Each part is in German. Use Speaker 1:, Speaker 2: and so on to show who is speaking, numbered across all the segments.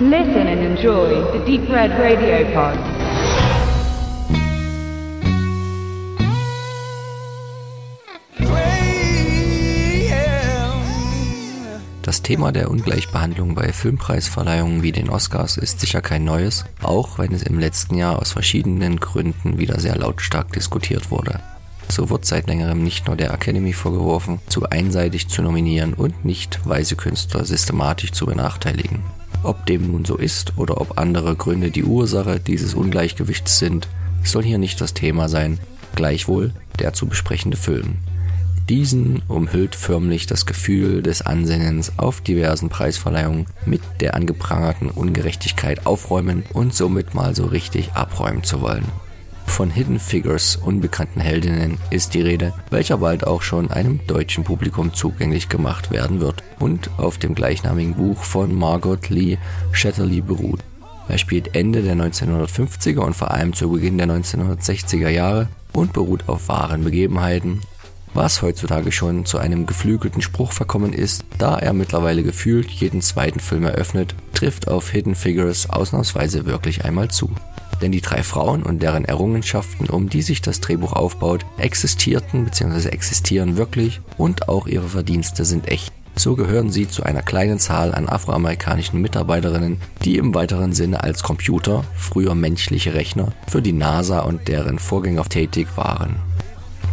Speaker 1: Listen and enjoy the Deep Red Radio Pod.
Speaker 2: Das Thema der Ungleichbehandlung bei Filmpreisverleihungen wie den Oscars ist sicher kein neues, auch wenn es im letzten Jahr aus verschiedenen Gründen wieder sehr lautstark diskutiert wurde. So wird seit längerem nicht nur der Academy vorgeworfen, zu einseitig zu nominieren und nicht weise Künstler systematisch zu benachteiligen. Ob dem nun so ist oder ob andere Gründe die Ursache dieses Ungleichgewichts sind, soll hier nicht das Thema sein, gleichwohl der zu besprechende Film. Diesen umhüllt förmlich das Gefühl des Ansinnens auf diversen Preisverleihungen mit der angeprangerten Ungerechtigkeit aufräumen und somit mal so richtig abräumen zu wollen. Von Hidden Figures unbekannten Heldinnen ist die Rede, welcher bald auch schon einem deutschen Publikum zugänglich gemacht werden wird und auf dem gleichnamigen Buch von Margot Lee Shetterly beruht. Er spielt Ende der 1950er und vor allem zu Beginn der 1960er Jahre und beruht auf wahren Begebenheiten was heutzutage schon zu einem geflügelten Spruch verkommen ist, da er mittlerweile gefühlt jeden zweiten Film eröffnet, trifft auf Hidden Figures ausnahmsweise wirklich einmal zu. Denn die drei Frauen und deren Errungenschaften, um die sich das Drehbuch aufbaut, existierten bzw. existieren wirklich und auch ihre Verdienste sind echt. So gehören sie zu einer kleinen Zahl an afroamerikanischen Mitarbeiterinnen, die im weiteren Sinne als Computer, früher menschliche Rechner, für die NASA und deren Vorgänger tätig waren.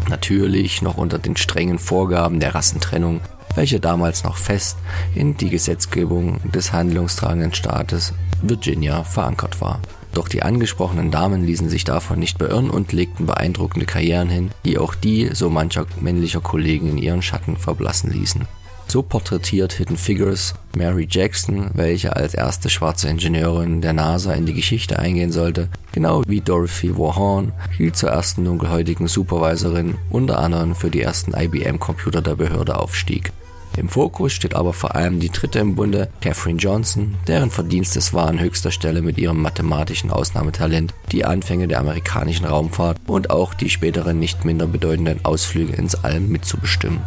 Speaker 2: Natürlich noch unter den strengen Vorgaben der Rassentrennung, welche damals noch fest in die Gesetzgebung des handlungstragenden Staates Virginia verankert war. Doch die angesprochenen Damen ließen sich davon nicht beirren und legten beeindruckende Karrieren hin, die auch die so mancher männlicher Kollegen in ihren Schatten verblassen ließen. So porträtiert Hidden Figures Mary Jackson, welche als erste schwarze Ingenieurin der NASA in die Geschichte eingehen sollte, genau wie Dorothy Warhorn, hielt zur ersten dunkelhäutigen Supervisorin, unter anderem für die ersten IBM-Computer der Behörde aufstieg. Im Fokus steht aber vor allem die dritte im Bunde, Catherine Johnson, deren Verdienst es war, an höchster Stelle mit ihrem mathematischen Ausnahmetalent die Anfänge der amerikanischen Raumfahrt und auch die späteren nicht minder bedeutenden Ausflüge ins All mitzubestimmen.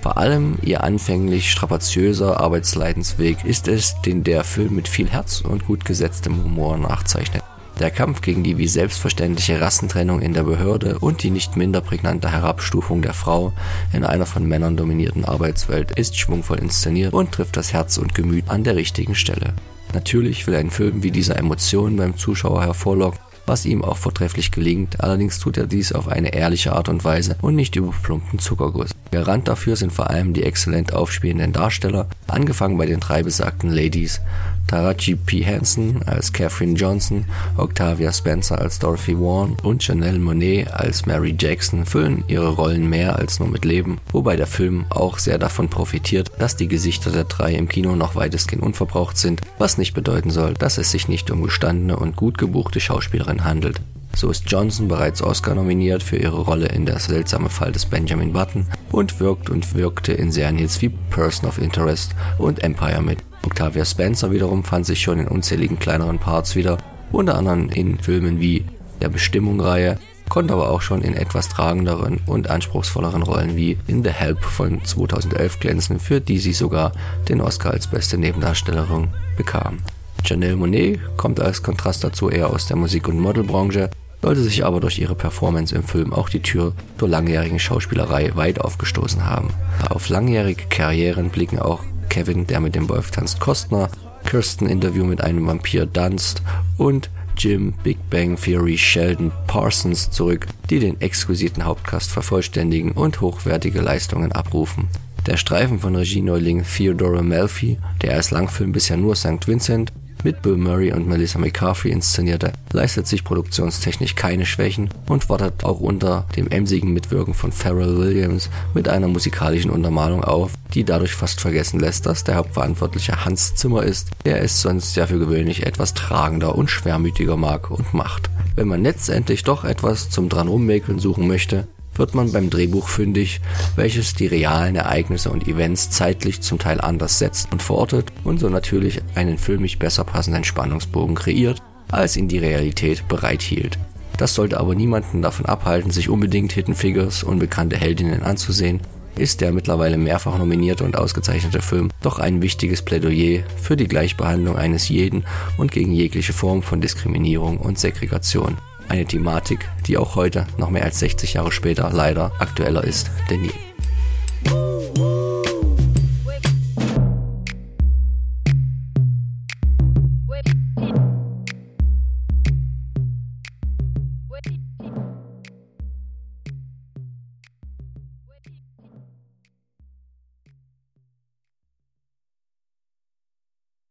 Speaker 2: Vor allem ihr anfänglich strapaziöser Arbeitsleidensweg ist es, den der Film mit viel Herz und gut gesetztem Humor nachzeichnet. Der Kampf gegen die wie selbstverständliche Rassentrennung in der Behörde und die nicht minder prägnante Herabstufung der Frau in einer von Männern dominierten Arbeitswelt ist schwungvoll inszeniert und trifft das Herz und Gemüt an der richtigen Stelle. Natürlich will ein Film wie dieser Emotionen beim Zuschauer hervorlocken, was ihm auch vortrefflich gelingt, allerdings tut er dies auf eine ehrliche Art und Weise und nicht über plumpen Zuckerguss. Garant dafür sind vor allem die exzellent aufspielenden Darsteller, angefangen bei den drei besagten Ladies, Taraji P. Henson als Catherine Johnson, Octavia Spencer als Dorothy Warren und Janelle Monet als Mary Jackson füllen ihre Rollen mehr als nur mit Leben, wobei der Film auch sehr davon profitiert, dass die Gesichter der drei im Kino noch weitestgehend unverbraucht sind, was nicht bedeuten soll, dass es sich nicht um gestandene und gut gebuchte Schauspielerinnen handelt. So ist Johnson bereits Oscar nominiert für ihre Rolle in Der seltsame Fall des Benjamin Button und wirkt und wirkte in Serien wie Person of Interest und Empire mit. Octavia Spencer wiederum fand sich schon in unzähligen kleineren Parts wieder, unter anderem in Filmen wie der Bestimmung-Reihe, konnte aber auch schon in etwas tragenderen und anspruchsvolleren Rollen wie in The Help von 2011 glänzen, für die sie sogar den Oscar als beste Nebendarstellerin bekam. Janelle Monet kommt als Kontrast dazu eher aus der Musik- und Modelbranche, sollte sich aber durch ihre Performance im Film auch die Tür zur langjährigen Schauspielerei weit aufgestoßen haben. Auf langjährige Karrieren blicken auch Kevin, der mit dem Wolf tanzt, Kostner, Kirsten Interview mit einem Vampir Dunst und Jim Big Bang Theory Sheldon Parsons zurück, die den exquisiten Hauptcast vervollständigen und hochwertige Leistungen abrufen. Der Streifen von Regie-Neuling Theodore Melfi, der als Langfilm bisher nur St. Vincent mit Bill Murray und Melissa McCarthy inszenierte, leistet sich produktionstechnisch keine Schwächen und wartet auch unter dem emsigen Mitwirken von Pharrell Williams mit einer musikalischen Untermalung auf, die dadurch fast vergessen lässt, dass der Hauptverantwortliche Hans Zimmer ist, der es sonst ja für gewöhnlich etwas tragender und schwermütiger mag und macht. Wenn man letztendlich doch etwas zum dran rummäkeln suchen möchte, wird man beim Drehbuch fündig, welches die realen Ereignisse und Events zeitlich zum Teil anders setzt und verortet und so natürlich einen filmisch besser passenden Spannungsbogen kreiert, als ihn die Realität bereithielt. Das sollte aber niemanden davon abhalten, sich unbedingt Hidden Figures unbekannte Heldinnen anzusehen, ist der mittlerweile mehrfach nominierte und ausgezeichnete Film doch ein wichtiges Plädoyer für die Gleichbehandlung eines jeden und gegen jegliche Form von Diskriminierung und Segregation. Eine Thematik, die auch heute, noch mehr als 60 Jahre später, leider aktueller ist denn je.